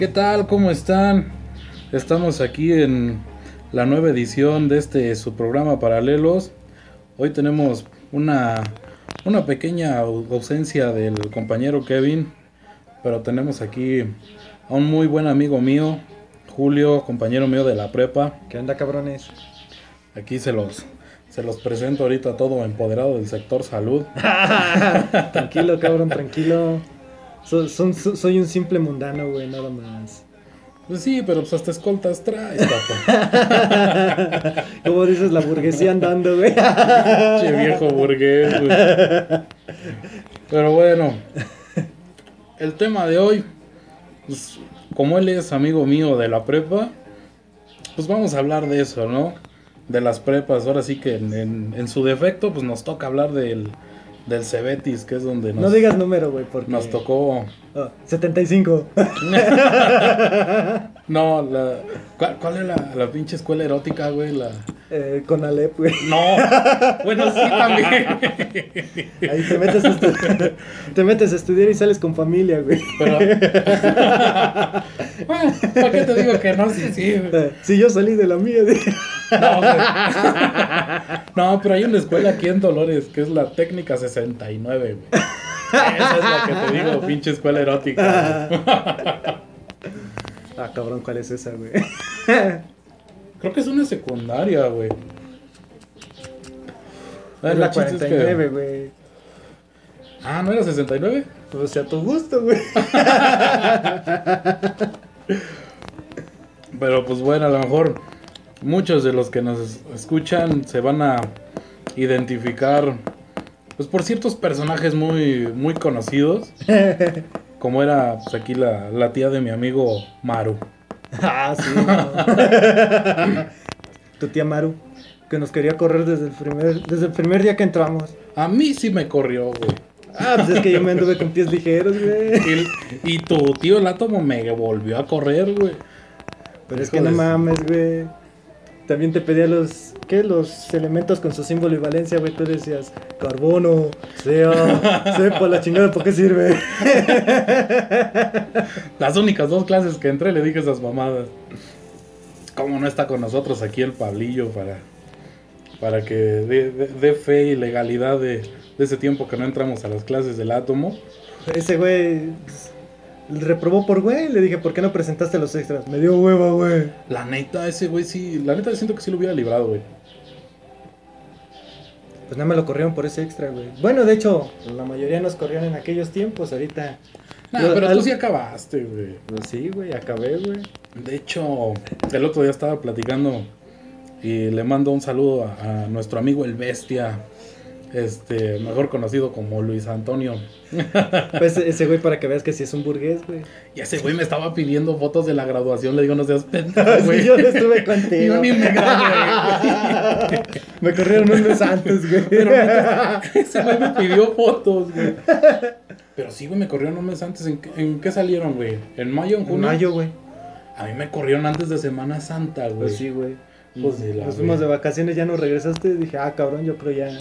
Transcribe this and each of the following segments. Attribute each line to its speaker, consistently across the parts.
Speaker 1: ¿Qué tal? ¿Cómo están? Estamos aquí en la nueva edición de este su programa Paralelos. Hoy tenemos una, una pequeña ausencia del compañero Kevin, pero tenemos aquí a un muy buen amigo mío, Julio, compañero mío de la prepa.
Speaker 2: ¿Qué onda, cabrones?
Speaker 1: Aquí se los, se los presento ahorita todo empoderado del sector salud.
Speaker 2: tranquilo, cabrón, tranquilo. So- son- so- soy un simple mundano, güey, nada más.
Speaker 1: Pues sí, pero pues hasta escoltas traes, papá.
Speaker 2: Como dices, la burguesía andando, güey.
Speaker 1: Che viejo burgués, güey. Pero bueno, el tema de hoy, pues, como él es amigo mío de la prepa, pues vamos a hablar de eso, ¿no? De las prepas. Ahora sí que en, en- en su defecto, pues nos toca hablar del, del Cebetis, que es donde nos,
Speaker 2: No digas número, güey, porque...
Speaker 1: nos tocó.
Speaker 2: Oh, 75.
Speaker 1: No, la, ¿cuál, cuál es la, la pinche escuela erótica, güey? La...
Speaker 2: Eh, con Alep, güey.
Speaker 1: No, bueno, sí también.
Speaker 2: Ahí te metes, a te metes a estudiar y sales con familia, güey.
Speaker 1: Pero. Bueno, ¿Para qué te digo que no? Sí, sí. güey.
Speaker 2: Eh, Si yo salí de la mía, güey.
Speaker 1: No, güey. No, pero hay una escuela aquí en Dolores que es la Técnica 69, güey. Esa es la que te digo, pinche escuela erótica.
Speaker 2: Ah, cabrón, ¿cuál es esa, güey?
Speaker 1: Creo que es una secundaria, güey. Ah,
Speaker 2: Es la
Speaker 1: el chiste es que-
Speaker 2: 49, güey.
Speaker 1: Ah, ¿no era 69?
Speaker 2: O sea, a tu gusto, güey.
Speaker 1: Pero pues bueno, a lo mejor muchos de los que nos escuchan se van a identificar pues por ciertos personajes muy muy conocidos, como era pues, aquí la, la tía de mi amigo Maru.
Speaker 2: Ah, sí. no. tu tía Maru, que nos quería correr desde el primer, desde el primer día que entramos.
Speaker 1: A mí sí me corrió, güey.
Speaker 2: Ah, pues es que yo me anduve con pies ligeros, güey.
Speaker 1: Y, y tu tío el átomo me volvió a correr, güey.
Speaker 2: Pero es que no mames, güey. También te pedía los, ¿qué? Los elementos con su símbolo y valencia, güey. Tú decías, carbono, sea, sepa la chingada, ¿por qué sirve?
Speaker 1: Las únicas dos clases que entré le dije esas mamadas. ¿Cómo no está con nosotros aquí el Pablillo para, para que dé, dé- dé fe y legalidad de, de ese tiempo que no entramos a las clases del átomo?
Speaker 2: Ese güey reprobó por güey. Le dije, ¿por qué no presentaste los extras? Me dio hueva, güey.
Speaker 1: La neta, ese güey sí, la neta siento que sí lo hubiera librado, güey.
Speaker 2: Pues nada me lo corrieron por ese extra, güey. Bueno, de hecho, la mayoría nos corrieron en aquellos tiempos. Ahorita.
Speaker 1: Nah,
Speaker 2: Yo-
Speaker 1: pero
Speaker 2: al-
Speaker 1: tú sí acabaste, güey.
Speaker 2: Pues sí, güey, acabé, güey.
Speaker 1: De hecho, el otro día estaba platicando y le mando un saludo a, a nuestro amigo el Bestia, este, mejor conocido como Luis Antonio.
Speaker 2: Pues ese güey, para que veas que sí es un burgués, güey.
Speaker 1: Y ese güey me estaba pidiendo fotos de la graduación. Le digo, no seas pendejo,
Speaker 2: Sí,
Speaker 1: güey.
Speaker 2: yo no estuve contigo.
Speaker 1: Yo ni me gradué,
Speaker 2: Me corrieron un mes antes, güey.
Speaker 1: Pero ese güey me pidió fotos, güey. Pero sí, güey, me corrieron un mes antes. ¿En qué, en qué salieron, güey? ¿En mayo, en
Speaker 2: En
Speaker 1: junio?
Speaker 2: mayo, güey.
Speaker 1: A mí me corrieron antes de Semana Santa, güey.
Speaker 2: Pues sí, güey.
Speaker 1: Pues de la
Speaker 2: Nos fuimos de vacaciones, ya no regresaste. Dije, ah, cabrón, yo creo ya.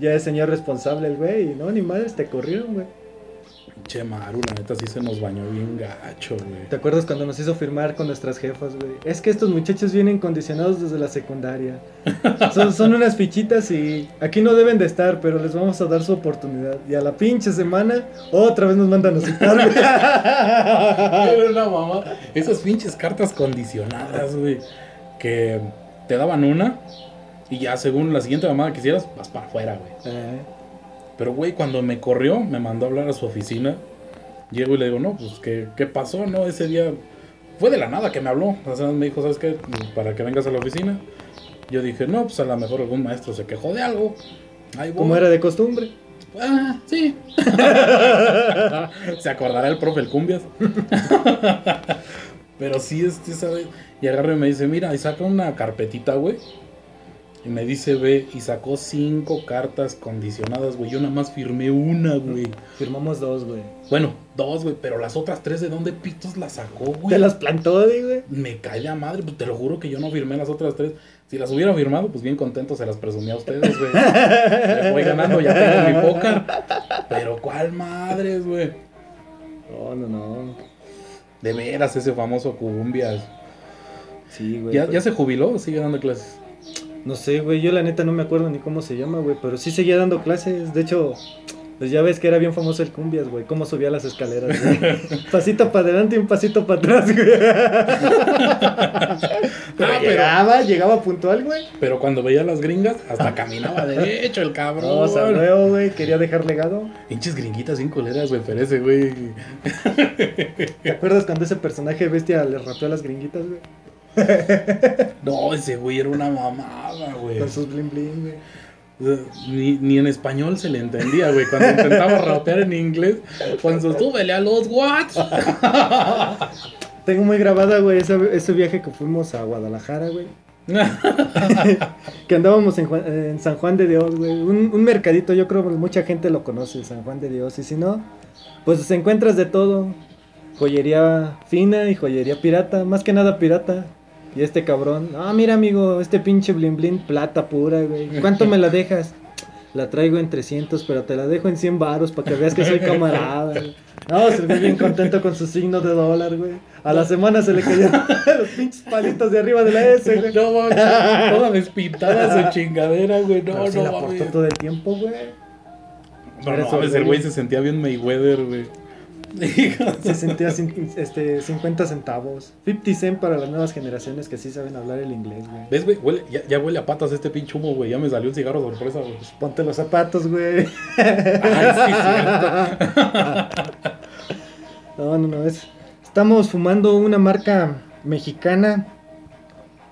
Speaker 2: Ya es señor responsable el güey. Y no, ni madres, te corrieron, güey.
Speaker 1: Che, Maru, la neta sí se nos bañó bien gacho, güey.
Speaker 2: ¿Te acuerdas cuando nos hizo firmar con nuestras jefas, güey? Es que estos muchachos vienen condicionados desde la secundaria. Son, son unas fichitas y aquí no deben de estar, pero les vamos a dar su oportunidad. Y a la pinche semana, otra vez nos mandan a citar, güey.
Speaker 1: Una mamá. Esas pinches cartas condicionadas, güey. Que te daban una y ya según la siguiente mamada que hicieras, vas para afuera, güey.
Speaker 2: Eh,
Speaker 1: Pero, güey, cuando me corrió, me mandó a hablar a su oficina. Llego y le digo, no, pues, ¿qué, qué pasó? No, ese día fue de la nada que me habló. O sea, me dijo, ¿sabes qué? Para que vengas a la oficina. Yo dije, no, pues a lo mejor algún maestro se quejó de algo.
Speaker 2: Como era de costumbre.
Speaker 1: Ah, sí. Se acordará el profe el cumbias. Pero sí, este, ¿sabes? Y agarra y me dice, mira, y saca una carpetita, güey. Y me dice, ve, y sacó cinco cartas condicionadas, güey. Yo nada más firmé una, güey.
Speaker 2: Firmamos dos, güey.
Speaker 1: Bueno, dos, güey, pero las otras tres, ¿de dónde pitos las sacó, güey?
Speaker 2: Te las plantó, güey.
Speaker 1: Me cae la madre, pues te lo juro que yo no firmé las otras tres. Si las hubiera firmado, pues bien contento se las presumía a ustedes, güey. Le voy ganando, ya tengo mi póker. Pero cuál madres, güey.
Speaker 2: No, no, no.
Speaker 1: De veras, ese famoso Cumbias.
Speaker 2: Sí, güey.
Speaker 1: ¿Ya,
Speaker 2: pero-
Speaker 1: ¿Ya se jubiló o sigue dando clases?
Speaker 2: No sé, güey, yo la neta no me acuerdo ni cómo se llama, güey, pero sí seguía dando clases. De hecho, pues ya ves que era bien famoso el cumbias, güey, cómo subía las escaleras, güey. pasito para adelante y un pasito para atrás, güey. pero
Speaker 1: Ah, pero-
Speaker 2: llegaba, llegaba puntual, güey.
Speaker 1: Pero cuando veía a las gringas, hasta caminaba derecho el
Speaker 2: No,
Speaker 1: cabrón.
Speaker 2: sabreo, güey, quería dejar legado.
Speaker 1: Pinches gringuitas sin culeras, güey, pero ese güey.
Speaker 2: ¿Te acuerdas cuando ese personaje bestia le rapeó a las gringuitas, güey?
Speaker 1: No, ese güey era una mamada, güey.
Speaker 2: Con sus bling bling, güey.
Speaker 1: Ni, ni en español se le entendía, güey. Cuando intentaba rapear en inglés, cuando súbele a los watts.
Speaker 2: Tengo muy grabada, güey, ese, ese viaje que fuimos a Guadalajara, güey. Que andábamos en, Juan- en San Juan de Dios, güey. Un, un mercadito, yo creo que mucha gente lo conoce, San Juan de Dios. Y si no, pues encuentras de todo. Joyería fina y joyería pirata. Más que nada pirata. Y este cabrón, ah, mira amigo, este pinche blin blin, plata pura, güey. ¿Cuánto me la dejas? La traigo en 300, pero te la dejo en 100 varos para que veas que soy camarada. güey. No, se ve bien contento con su signo de dólar, güey. A la semana se le cayeron los pinches palitos de arriba de la S, güey.
Speaker 1: No mames, toda despintada su chingadera, güey. No,
Speaker 2: Pero
Speaker 1: no
Speaker 2: la todo el tiempo, güey.
Speaker 1: No, no mames, el güey se sentía bien Mayweather, güey.
Speaker 2: Se sentía cin- este, 50 centavos. 50 cent para las nuevas generaciones que sí saben hablar el inglés, güey.
Speaker 1: ¿Ves, güey? Huele- ya, ya huele a patas este pinche humo, güey. Ya me salió un cigarro sorpresa, güey.
Speaker 2: Ponte los zapatos, güey.
Speaker 1: Ay, sí.
Speaker 2: No, no, no. Es... Estamos fumando una marca mexicana.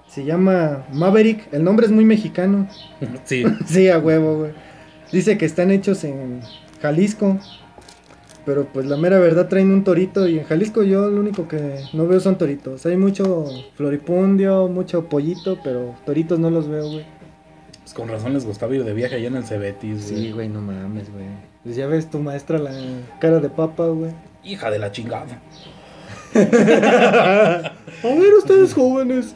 Speaker 2: Se llama Maverick. El nombre es muy mexicano.
Speaker 1: Sí.
Speaker 2: Sí, a huevo, güey. Dice que están hechos en Jalisco. Pero pues la mera verdad traen un torito. Y en Jalisco yo lo único que no veo son toritos. Hay mucho floripundio, mucho pollito. Pero toritos no los veo, güey.
Speaker 1: Pues con razón les gustaba ir de viaje allá en el Cebetis, güey.
Speaker 2: Sí, güey, no mames, güey. Pues ya ves tu maestra la cara de papa, güey.
Speaker 1: Hija de la chingada.
Speaker 2: A ver, ustedes jóvenes,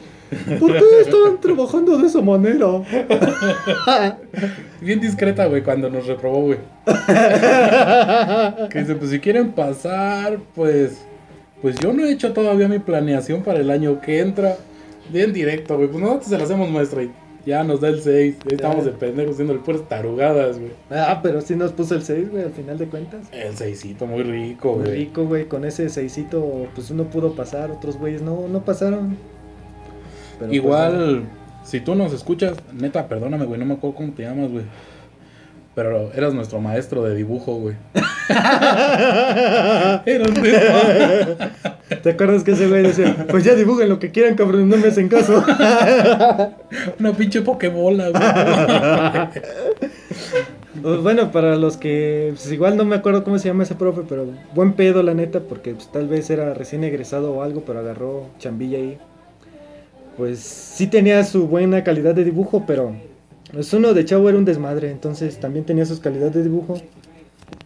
Speaker 2: ¿por qué están trabajando de esa manera?
Speaker 1: Bien discreta, güey, cuando nos reprobó, güey. Que dice, pues si quieren pasar, pues... Pues yo no he hecho todavía mi planeación para el año que entra. Bien directo, güey. Pues nosotros se la hacemos muestra y ya nos da el 6. Ahí estamos de pendejos haciendo el puras tarugadas, güey.
Speaker 2: Ah, pero sí nos puso el 6, güey, al final de cuentas.
Speaker 1: El seisito muy rico,
Speaker 2: Muy
Speaker 1: güey.
Speaker 2: rico, güey, con ese seisito, pues uno pudo pasar, otros güeyes no, no pasaron. Pero, pues,
Speaker 1: Igual, si tú nos escuchas, neta, perdóname, güey, no me acuerdo cómo te llamas, güey. Pero eras nuestro maestro de dibujo, güey.
Speaker 2: ¿Te acuerdas que ese güey decía, pues ya dibujen lo que quieran, cabrón, no me hacen caso?
Speaker 1: Una pinche pokebola, güey.
Speaker 2: Pues bueno, para los que, pues igual no me acuerdo cómo se llama ese profe, pero buen pedo la neta, porque pues, tal vez era recién egresado o algo, pero agarró chambilla ahí. Pues sí tenía su buena calidad de dibujo, pero pues uno de chavo era un desmadre, entonces también tenía sus calidades de dibujo.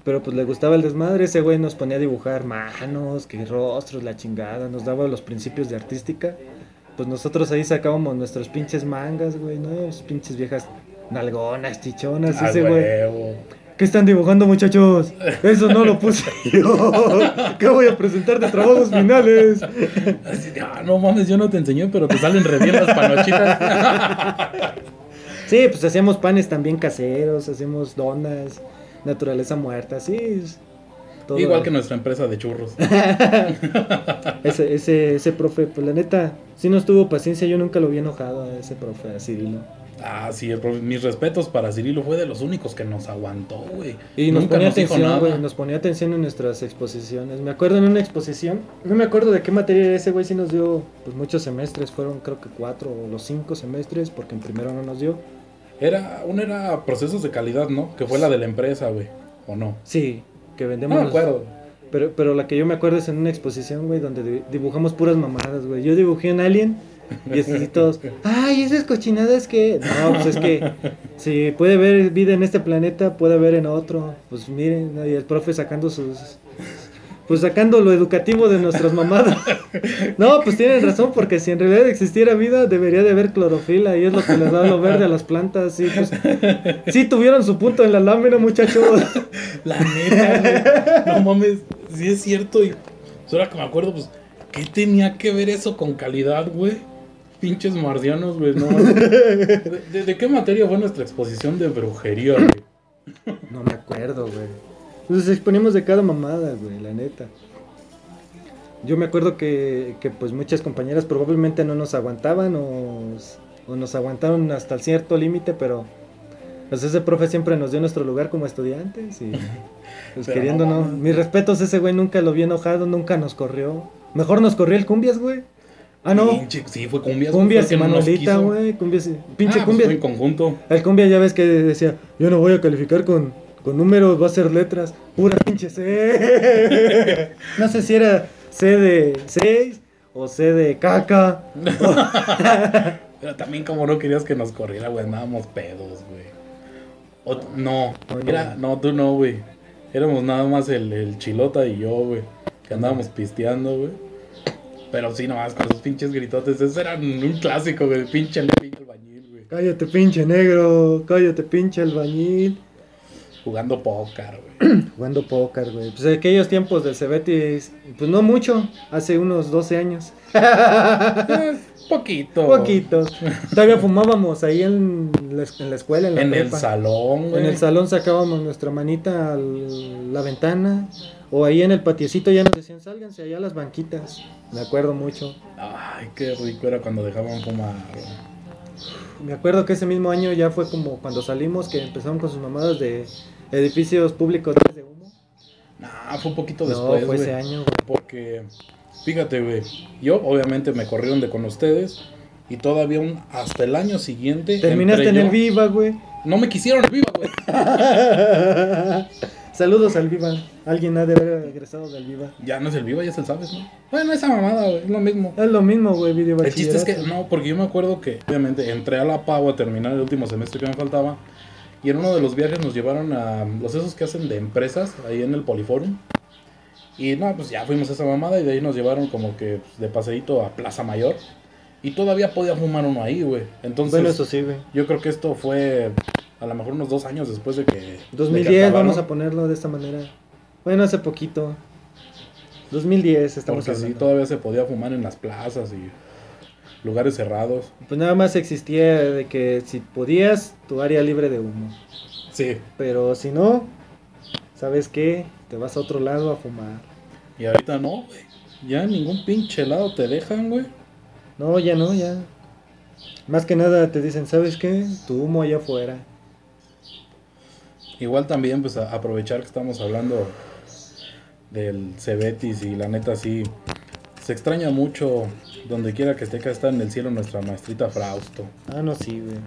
Speaker 2: Pero pues le gustaba el desmadre, ese güey nos ponía a dibujar manos, que rostros, la chingada, nos daba los principios de artística. Pues nosotros ahí sacábamos nuestros pinches mangas, güey, ¿no? Sus pinches viejas nalgonas, chichonas,
Speaker 1: Ah,
Speaker 2: ese güey. ¿Qué están dibujando, muchachos? Eso no lo puse yo. ¿Qué voy a presentar de trabajos finales?
Speaker 1: Así de, ah, no mames, yo no te enseñé, pero te salen re bien las panochitas.
Speaker 2: Sí, pues hacíamos panes también caseros, hacemos donas, naturaleza muerta, sí. todo.
Speaker 1: Igual que nuestra empresa de churros.
Speaker 2: Ese, ese, ese profe, pues la neta, sí nos tuvo paciencia, yo nunca lo vi enojado a ese profe, a Cirilo.
Speaker 1: Ah, sí, el profe- mis respetos para Cirilo fue de los únicos que nos aguantó, güey.
Speaker 2: Y nos
Speaker 1: Nunca
Speaker 2: ponía atención, güey, nos ponía atención en nuestras exposiciones. Me acuerdo en una exposición, no me acuerdo de qué materia era ese güey, sí nos dio pues muchos semestres, fueron creo que cuatro o los cinco semestres, porque en primero no nos dio.
Speaker 1: Era, una era procesos de calidad, ¿no? Que fue la de la empresa, güey. ¿O no?
Speaker 2: Sí, que
Speaker 1: No
Speaker 2: vendemos...
Speaker 1: me acuerdo.
Speaker 2: Pero, pero la que yo me acuerdo es en una exposición, güey, donde di- dibujamos puras mamadas, güey. Yo dibujé un alien y así todos, ay, esas cochinadas que... No, pues es que si puede haber vida en este planeta, puede haber en otro. Pues miren, y el profe sacando sus... Pues sacando lo educativo de nuestras mamadas. No, pues tienen razón, porque si en realidad existiera vida, debería de haber clorofila y es lo que les da lo verde a las plantas. Sí, pues, sí tuvieron su punto en la lámina, muchachos.
Speaker 1: La neta. No mames, sí es cierto. Y ahora que me acuerdo, pues ¿Qué tenía que ver eso con calidad, güey? Pinches marcianos, güey, no. ¿De, de- de qué materia fue nuestra exposición de brujería, güey?
Speaker 2: No me acuerdo, güey. Nos exponíamos de cada mamada, güey, la neta. Yo me acuerdo que, que, pues muchas compañeras probablemente no nos aguantaban o, o nos aguantaron hasta cierto límite, pero pues ese profe siempre nos dio nuestro lugar como estudiantes y pues
Speaker 1: Pero
Speaker 2: queriendo
Speaker 1: no
Speaker 2: no. Mis respetos, ese güey nunca lo vi enojado, nunca nos corrió. Mejor nos corrió el cumbias, güey. Ah, no.
Speaker 1: Pinche- sí, fue cumbias.
Speaker 2: Cumbias y
Speaker 1: quiso.
Speaker 2: güey. Cumbias y... Pinche
Speaker 1: Ah, pues
Speaker 2: cumbias.
Speaker 1: fue en conjunto.
Speaker 2: El cumbia ya ves que decía, yo no voy a calificar con, con números, va a ser letras, pura pinche C. no sé si era C de 6 o C de caca.
Speaker 1: Pero también como no querías que nos corriera, güey, andábamos pedos, güey. O- no,
Speaker 2: No, no.
Speaker 1: era, no, tú no, güey. Éramos nada más el, el chilota y yo, güey. Que andábamos pisteando, güey. Pero sí, nomás con esos pinches gritotes. Esos eran un clásico, güey. Pinche, pinche albañil, güey.
Speaker 2: Cállate pinche negro, cállate pinche albañil.
Speaker 1: Jugando póker, güey.
Speaker 2: Jugando póker, güey. Pues aquellos tiempos del Cebetis, pues no mucho, hace unos 12 años.
Speaker 1: Eh, Poquito.
Speaker 2: Poquitos. Todavía fumábamos ahí en la, en la escuela, en la
Speaker 1: En el salón, güey.
Speaker 2: En el salón sacábamos nuestra manita a la ventana. O ahí en el patiecito ya nos decían, sálganse allá a las banquitas. Me acuerdo mucho.
Speaker 1: Ay, qué rico era cuando dejaban fumar.
Speaker 2: Me acuerdo que ese mismo año ya fue como cuando salimos que empezaron con sus mamadas de edificios públicos de humo.
Speaker 1: Nah, fue un poquito
Speaker 2: no,
Speaker 1: después,
Speaker 2: fue
Speaker 1: güey.
Speaker 2: ese año, güey.
Speaker 1: Porque, fíjate, güey, yo obviamente me corrieron de con ustedes y todavía un, hasta el año siguiente.
Speaker 2: Terminaste en el Viva, güey.
Speaker 1: No me quisieron el viva, güey.
Speaker 2: Saludos al Viva. Alguien ha de haber egresado del Viva.
Speaker 1: Ya no es el viva, ya es el sabes, ¿no? Bueno, esa mamada, güey, es lo mismo.
Speaker 2: Es lo mismo, güey, video
Speaker 1: El chiste es que, no, porque yo me acuerdo que, obviamente, entré a la PAU a terminar el último semestre que me faltaba. Y en uno de los viajes nos llevaron a los esos que hacen de empresas, ahí en el Poliforum. Y no, pues ya fuimos a esa mamada y de ahí nos llevaron como que pues, de paseíto a Plaza Mayor. Y todavía podía fumar uno ahí, güey. Entonces,
Speaker 2: Bueno, eso sí, güey.
Speaker 1: yo creo que esto fue a lo mejor unos dos años después de que... de que
Speaker 2: 2010, vamos a ponerlo de esta manera. Bueno, hace poquito. 2010 estamos
Speaker 1: Porque sí,
Speaker 2: hablando.
Speaker 1: todavía se podía fumar en las plazas y lugares cerrados.
Speaker 2: Pues nada más existía de que si podías, tu área libre de humo.
Speaker 1: Sí.
Speaker 2: Pero si no, ¿sabes qué? Te vas a otro lado a fumar.
Speaker 1: Y ahorita no, güey. Ya ningún pinche lado te dejan, güey.
Speaker 2: No, ya no, ya. Más que nada te dicen, ¿sabes qué? Tu humo allá afuera.
Speaker 1: Igual también, pues a- aprovechar que estamos hablando del Cebetis y la neta sí. Se extraña mucho donde quiera que esté que está en el cielo nuestra maestrita Frausto.
Speaker 2: Ah, no, sí, güey.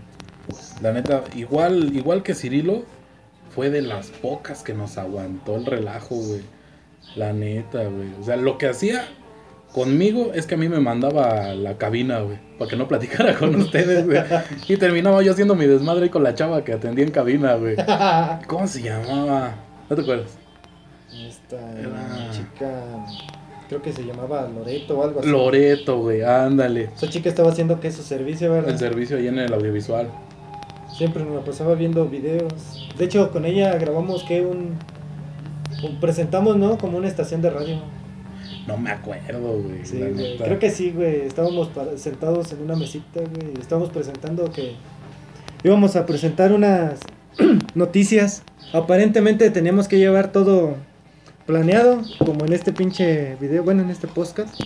Speaker 1: La neta, igual, igual que Cirilo, fue de las pocas que nos aguantó el relajo, güey. La neta, güey. O sea, lo que hacía conmigo es que a mí me mandaba a la cabina, güey. Para que no platicara con ustedes, güey. Y terminaba yo haciendo mi desmadre ahí con la chava que atendía en cabina, güey. ¿Cómo se llamaba? ¿No te acuerdas?
Speaker 2: Esta
Speaker 1: Era-
Speaker 2: chica, creo que se llamaba Loreto o algo así.
Speaker 1: Loreto, güey, ándale.
Speaker 2: Esa chica estaba haciendo que su servicio, ¿verdad?
Speaker 1: El servicio ahí en el audiovisual.
Speaker 2: Siempre me la pasaba viendo videos. De hecho, con ella grabamos que un, un- presentamos, ¿no? Como una estación de radio.
Speaker 1: No me acuerdo, güey.
Speaker 2: Sí. Creo que sí, güey. Estábamos sentados en una mesita, güey. Estábamos presentando que íbamos a presentar unas noticias. Aparentemente teníamos que llevar todo planeado, como en este pinche video, bueno, en este podcast.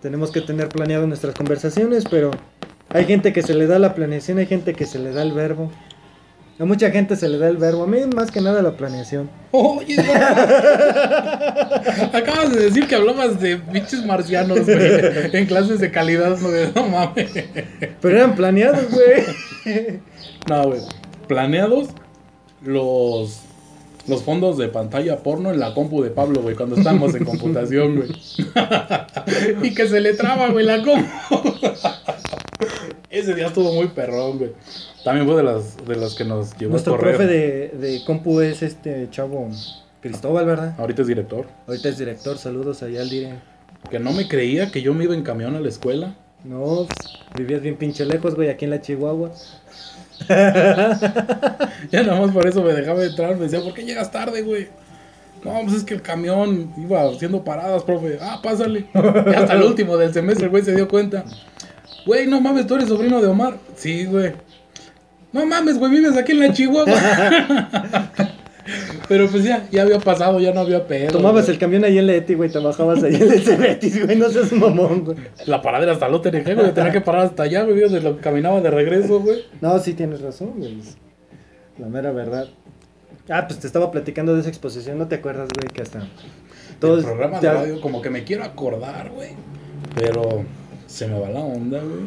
Speaker 2: Tenemos que tener planeado nuestras conversaciones, pero hay gente que se le da la planeación, hay gente que se le da el verbo. A mucha gente se le da el verbo, a mí más que nada la planeación.
Speaker 1: Oye. Acabas de decir que hablabas de bichos marcianos, güey. En clases de calidad, no, no mames.
Speaker 2: Pero eran planeados, güey.
Speaker 1: No, güey. Planeados los, los fondos de pantalla porno en la compu de Pablo, güey, cuando estábamos en computación, güey. y que se le traba, güey, la compu. Ese día estuvo muy perrón, güey. También fue de las, de las que nos llevó
Speaker 2: Nuestro
Speaker 1: a correr.
Speaker 2: profe de, de compu es este chavo Cristóbal, ¿verdad?
Speaker 1: Ahorita es director.
Speaker 2: Ahorita es director, saludos allá al dire.
Speaker 1: Que no me creía que yo me iba en camión a la escuela.
Speaker 2: No, pues, vivías bien pinche lejos, güey, aquí en la Chihuahua.
Speaker 1: Ya nada más por eso me dejaba entrar. Me decía, ¿por qué llegas tarde, güey? No, pues es que el camión iba haciendo paradas, profe. Ah, pásale. Y hasta el último del semestre el güey se dio cuenta. Güey, no mames, tú eres sobrino de Omar. Sí, güey. No mames, güey, vives aquí en la Chihuahua. Pero pues ya, ya había pasado, ya no había pedo.
Speaker 2: Tomabas
Speaker 1: güey.
Speaker 2: el camión ahí en Leti, güey, te bajabas ahí en Cebetis, güey, no seas mamón, güey.
Speaker 1: La paradera hasta lo tenía, güey. Tenía que parar hasta allá, güey. De lo que caminaba de regreso, güey.
Speaker 2: No, sí tienes razón, güey. La mera verdad. Ah, pues te estaba platicando de esa exposición, ¿no te acuerdas, güey? Que hasta...
Speaker 1: el programa de radio, como que me quiero acordar, güey. Pero se me va la onda, güey.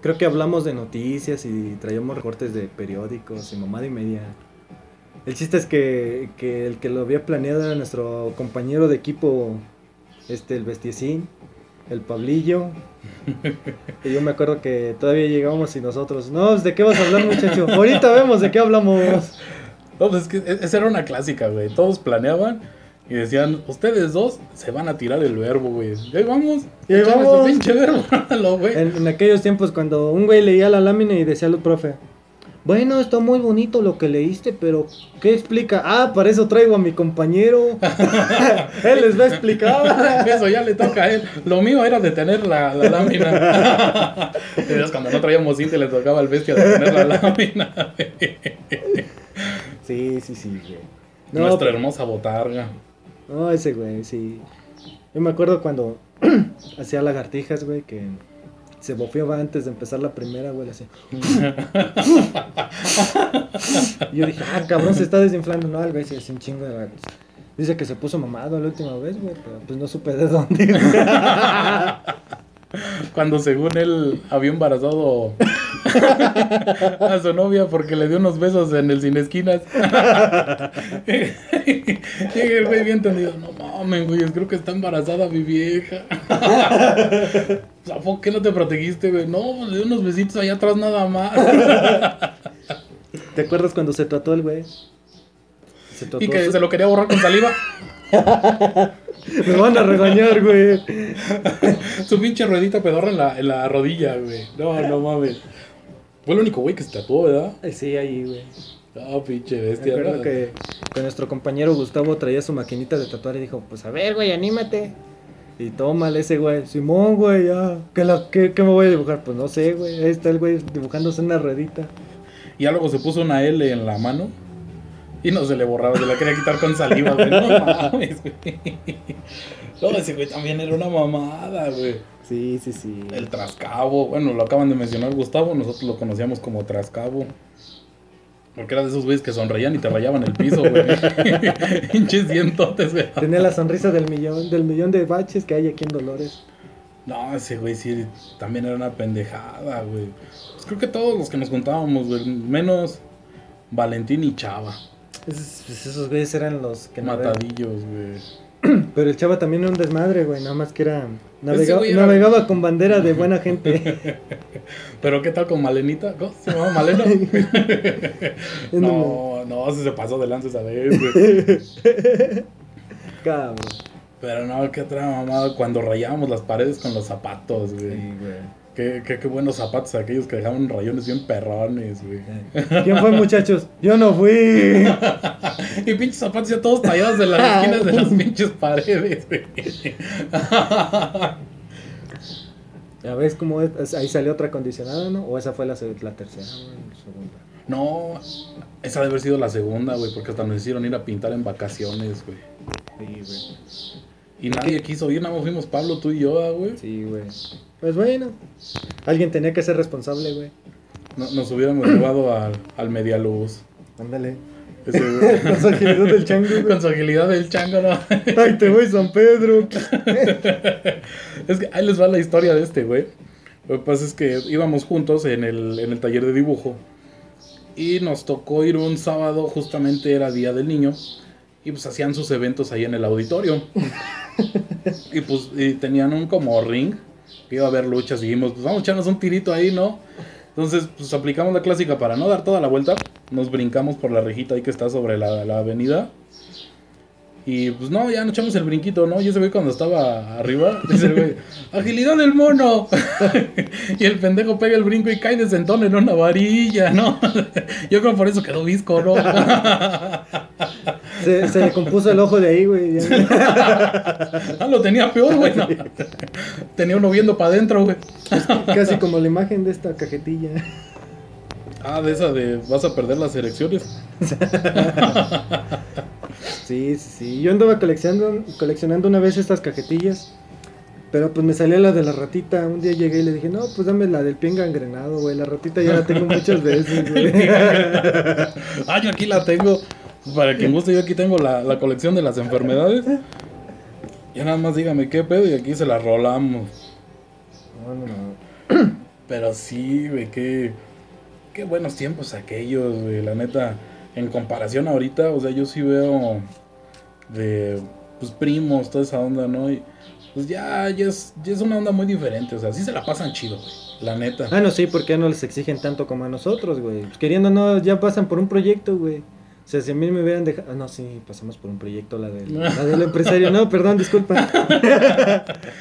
Speaker 2: Creo que hablamos de noticias y traíamos recortes de periódicos y mamada y media. El chiste es que, que el que lo había planeado era nuestro compañero de equipo, este, el Bestiecín, el Pablillo. y yo me acuerdo que todavía llegábamos y nosotros, no, pues, ¿de qué vas a hablar, muchacho? Ahorita vemos de qué hablamos.
Speaker 1: No, pues es que e- esa era una clásica, güey. Todos planeaban y decían, ustedes dos se van a tirar el verbo, güey. Y ahí vamos.
Speaker 2: Y ahí vamos.
Speaker 1: pinche verbo, güey.
Speaker 2: En, en aquellos tiempos cuando un güey leía la lámina y decía al profe, bueno, está muy bonito lo que leíste, pero ¿qué explica? Ah, para eso traigo a mi compañero. Él les va a explicar.
Speaker 1: Eso ya le toca a él. Lo mío era detener la, la lámina. cuando no traíamos cinta le tocaba al bestia detener la lámina.
Speaker 2: Sí, sí, sí, güey. No,
Speaker 1: Nuestra hermosa botarga.
Speaker 2: No, ese güey, sí. Yo me acuerdo cuando hacía lagartijas, güey, que se bofeaba antes de empezar la primera, güey, así. Y yo dije, ah, cabrón, se está desinflando. No, güey sí hace un chingo de gatos. Dice que se puso mamado la última vez, güey, pero pues no supe de dónde.
Speaker 1: Cuando según él había embarazado a su novia porque le dio unos besos en el cine esquinas. Llega el güey bien tendido. No mames, güey, creo que está embarazada mi vieja. ¿A poco que no te protegiste, güey? No, le dio unos besitos allá atrás nada más.
Speaker 2: ¿Te acuerdas cuando se trató el güey?
Speaker 1: Y que
Speaker 2: su-
Speaker 1: se lo quería borrar con saliva.
Speaker 2: Me van a regañar, güey.
Speaker 1: Su pinche ruedita pedorra en la, en la rodilla, güey. No, no mames. Fue el único güey que se tatuó, ¿verdad?
Speaker 2: Sí, ahí, güey.
Speaker 1: Ah, pinche bestia.
Speaker 2: acuerdo
Speaker 1: ¿no?
Speaker 2: que, que nuestro compañero Gustavo traía su maquinita de tatuar y dijo, pues a ver, güey, anímate. Y tómale ese güey. Simón, güey, ya. ¿Qué, la, qué, qué me voy a dibujar? Pues no sé, güey. Ahí está el güey dibujándose una ruedita.
Speaker 1: Y ya luego se puso una L en la mano. Y no se le borraba, se la quería quitar con saliva, güey. No mames, güey. No, ese güey también era una mamada, güey.
Speaker 2: Sí, sí, sí.
Speaker 1: El Trascabo, bueno, lo acaban de mencionar Gustavo, nosotros lo conocíamos como Trascabo. Porque era de esos güeyes que sonreían y te rayaban el piso, güey. Pinches dientotes, güey.
Speaker 2: Tenía la sonrisa del millón, del millón de baches que hay aquí en Dolores.
Speaker 1: No, ese güey sí también era una pendejada, güey. Pues creo que todos los que nos contábamos, güey, menos Valentín y Chava.
Speaker 2: Esos, pues esos güeyes eran los que.
Speaker 1: Matadillos, güey.
Speaker 2: Pero el chava también era un desmadre, güey. Nada más que era. Navegaba,
Speaker 1: güey era-
Speaker 2: navegaba con bandera de buena gente.
Speaker 1: Pero ¿qué tal con Malenita? ¿Cómo se llama Malena? no, no, se se pasó de lanza esa vez.
Speaker 2: Cabrón.
Speaker 1: Pero no, qué otra mamada cuando rayábamos las paredes con los zapatos, güey.
Speaker 2: güey.
Speaker 1: Qué, qué, qué buenos zapatos aquellos que dejaban rayones bien perrones, güey.
Speaker 2: ¿Quién fue, muchachos? Yo no fui.
Speaker 1: y pinches zapatos ya todos tallados de las esquinas de las pinches paredes, güey.
Speaker 2: Ya ves cómo es- ahí salió otra acondicionada, ¿no? O esa fue la, la tercera, güey, la segunda.
Speaker 1: No, esa debe haber sido la segunda, güey, porque hasta nos hicieron ir a pintar en vacaciones, güey.
Speaker 2: Sí, güey.
Speaker 1: Y nadie quiso ir, nada más fuimos Pablo, tú y yo, ah, güey.
Speaker 2: Sí, güey. Pues bueno. Alguien tenía que ser responsable, güey.
Speaker 1: No- nos hubiéramos llevado al, al Medialuz.
Speaker 2: Ándale.
Speaker 1: Ese.
Speaker 2: Con su agilidad del chango, güey.
Speaker 1: Con su agilidad del chango, ¿no?
Speaker 2: Ay, te voy, San Pedro.
Speaker 1: es que ahí les va la historia de este, güey. Lo que pasa es que íbamos juntos en el, en el taller de dibujo. Y nos tocó ir un sábado, justamente era Día del Niño. Y pues hacían sus eventos ahí en el auditorio. y pues y tenían un como ring. Que iba a haber luchas. Y dijimos, pues vamos a echarnos un tirito ahí, ¿no? Entonces, pues aplicamos la clásica para no dar toda la vuelta. Nos brincamos por la rejita ahí que está sobre la, la avenida. Y pues no, ya nos echamos el brinquito, ¿no? Y ese güey cuando estaba arriba, dice güey, agilidad del mono. y el pendejo pega el brinco y cae de sentón en una varilla, ¿no? Yo creo por eso quedó visco, ¿no?
Speaker 2: Se, se le compuso el ojo de ahí, güey. ya.
Speaker 1: Ah, lo tenía peor, güey. no. Tenía uno viendo para adentro, güey.
Speaker 2: Casi como la imagen de esta cajetilla.
Speaker 1: Ah, de esa de vas a perder las elecciones.
Speaker 2: Sí, sí, sí. Yo andaba coleccionando, coleccionando una vez estas cajetillas. Pero pues me salió la de la ratita. Un día llegué y le dije, no, pues dame la del pie engangrenado, güey. La ratita ya la tengo muchas veces, güey.
Speaker 1: ah, yo aquí la tengo. Para quien guste, yo aquí tengo la, la colección de las enfermedades. Ya nada más dígame qué pedo y aquí se la rolamos. Pero sí, güey, qué, qué buenos tiempos aquellos, güey. La neta, en comparación ahorita, o sea, yo sí veo de, pues, primos, toda esa onda, ¿no? Y pues ya, ya, es, ya es una onda muy diferente, o sea, sí se la pasan chido, güey. La neta.
Speaker 2: Ah, no, sí, porque ya no les exigen tanto como a nosotros, güey. Queriendo no, ya pasan por un proyecto, güey. O sea, si a mí me hubieran dejado... Ah, no, sí, pasamos por un proyecto, la del, la del empresario. No, perdón, disculpa.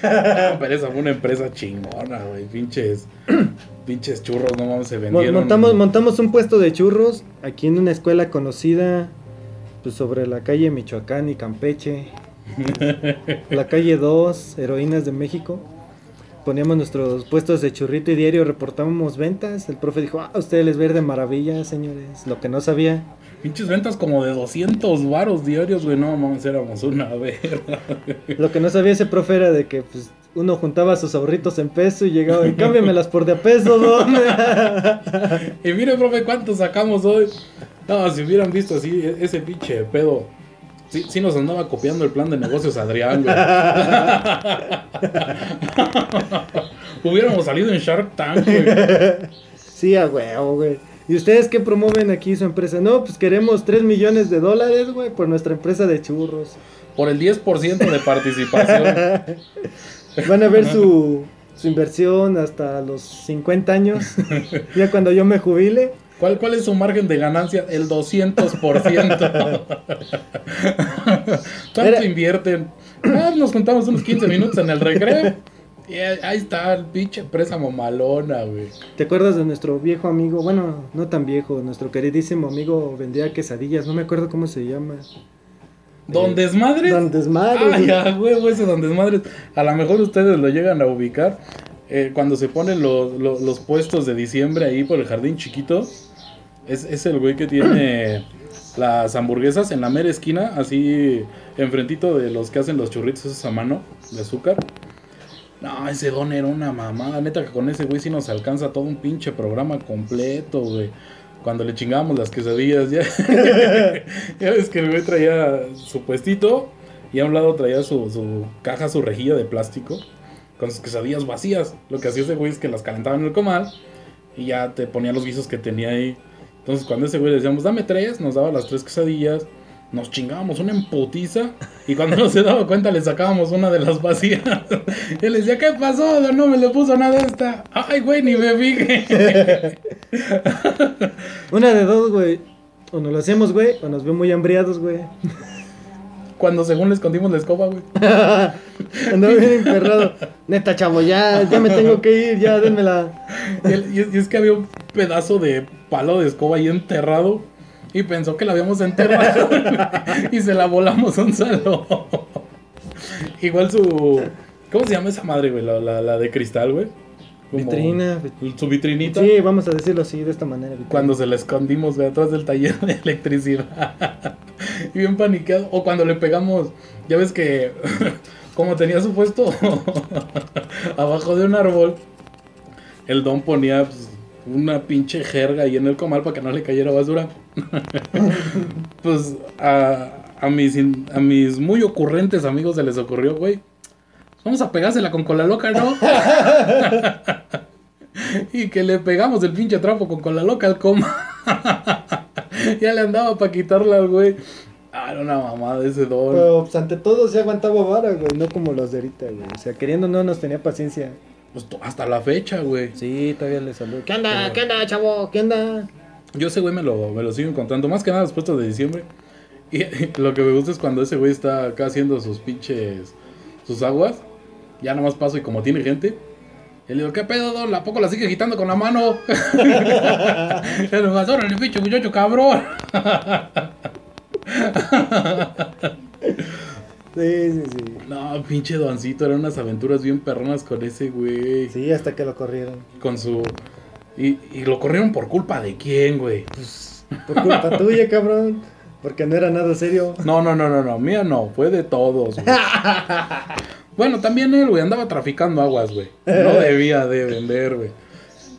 Speaker 1: Pero esa fue una empresa chingona, güey. Pinches, pinches churros, no mames, se vendieron.
Speaker 2: Montamos, montamos un puesto de churros aquí en una escuela conocida pues, sobre la calle Michoacán y Campeche. la calle 2, Heroínas de México. Poníamos nuestros puestos de churrito y diario reportábamos ventas. El profe dijo, ah, ustedes les ver de maravilla, señores. Lo que no sabía.
Speaker 1: Pinches ventas como de 200 varos diarios, güey. No mames, éramos una verga.
Speaker 2: Lo que no sabía ese profe era de que pues, uno juntaba sus ahorritos en peso y llegaba y cámbiamelas por de a peso, ¿no?
Speaker 1: Y mire, profe, ¿cuánto sacamos hoy? No, si hubieran visto así e- ese pinche pedo. Sí, sí nos andaba copiando el plan de negocios Adrián, güey. Hubiéramos salido en Shark Tank, güey.
Speaker 2: Sí, a huevo, güey. ¿Y ustedes qué promueven aquí su empresa? No, pues queremos 3 millones de dólares, güey, por nuestra empresa de churros.
Speaker 1: Por el 10% de participación.
Speaker 2: Van a ver su, su inversión hasta los 50 años. Ya cuando yo me jubile.
Speaker 1: ¿Cuál, ¿Cuál es su margen de ganancia? El 200%. ¿Cuánto
Speaker 2: Era-
Speaker 1: invierten? Ah, nos juntamos unos 15 minutos en el recreo. Y ahí está el pinche préstamo malona, güey.
Speaker 2: ¿Te acuerdas de nuestro viejo amigo? Bueno, no tan viejo, nuestro queridísimo amigo vendía quesadillas, no me acuerdo cómo se llama.
Speaker 1: Don
Speaker 2: Eh,
Speaker 1: Desmadres.
Speaker 2: Don Desmadres,
Speaker 1: Ah,
Speaker 2: güey.
Speaker 1: ya, ese Don Desmadres. A lo mejor ustedes lo llegan a ubicar. eh, cuando se ponen los, los, los puestos de diciembre ahí por el jardín chiquito. Es, es el güey que tiene las hamburguesas en la mera esquina, así enfrentito de los que hacen los churritos esos a mano de azúcar. No, ese don era una mamada. Neta que con ese güey sí nos alcanza todo un pinche programa completo, güey. Cuando le chingábamos las quesadillas, ya. ya ves que el güey traía su puestito y a un lado traía su, su caja, su rejilla de plástico con sus quesadillas vacías. Lo que hacía ese güey es que las calentaba en el comal y ya te ponía los guisos que tenía ahí. Entonces, cuando ese güey le decíamos, dame tres, nos daba las tres quesadillas. Nos chingábamos una emputiza y cuando no se daba cuenta le sacábamos una de las vacías. Y él decía, ¿qué pasó? No me le puso nada esta. Ay, güey, ni me fijé.
Speaker 2: Una de dos, güey. O nos lo hacemos, güey, o nos veo muy hambriados, güey.
Speaker 1: Cuando según le escondimos la escoba, güey.
Speaker 2: Andaba bien emperrado. Neta, chavo, ya, ya me tengo que ir, ya dénmela.
Speaker 1: Y, y es que había un pedazo de palo de escoba ahí enterrado. Y pensó que la habíamos enterrado. y se la volamos a un salón. Igual su. ¿Cómo se llama esa madre, güey? La, la, la de cristal, güey. Como-
Speaker 2: Vitrina.
Speaker 1: Su vitrinita.
Speaker 2: Sí, vamos a decirlo así, de esta manera. vitrina.
Speaker 1: Cuando se la escondimos güey, atrás del taller de electricidad. y bien paniqueado. O cuando le pegamos. Ya ves que. como tenía su puesto abajo de un árbol. El don ponía pues, una pinche jerga ahí en el comal para que no le cayera basura. pues a, a, mis, a mis muy ocurrentes amigos se les ocurrió, güey. Vamos a pegársela con cola loca, ¿no? y que le pegamos el pinche trapo con cola loca al coma. ya le andaba para quitarla al güey. Ah, era una mamada ese don.
Speaker 2: Pero pues, ante todo se aguantaba vara, güey, no como los de ahorita, güey. O sea, queriendo no nos tenía paciencia.
Speaker 1: Pues, hasta la fecha, güey.
Speaker 2: Sí, todavía le saludo. ¿Qué onda? ¿Qué onda, chavo? ¿Qué onda?
Speaker 1: Yo ese güey me lo, me lo sigo encontrando. Más que nada después de diciembre. Y lo que me gusta es cuando ese güey está acá haciendo sus pinches. Sus aguas. Ya nomás paso y como tiene gente. Y le digo, ¿qué pedo, don? ¿A poco la sigue quitando con la mano? Y nomás, órale, pinche muchacho cabrón.
Speaker 2: Sí, sí, sí.
Speaker 1: No, pinche Doncito, eran unas aventuras bien perronas con ese güey.
Speaker 2: Sí, hasta que lo corrieron.
Speaker 1: Con su. Y, y lo corrieron por culpa de quién, güey.
Speaker 2: Pues, por culpa tuya, cabrón. Porque no era nada serio.
Speaker 1: No, no, no, no, no. Mía no, fue de todos, güey. bueno, también él, güey, andaba traficando aguas, güey. No debía de vender, güey.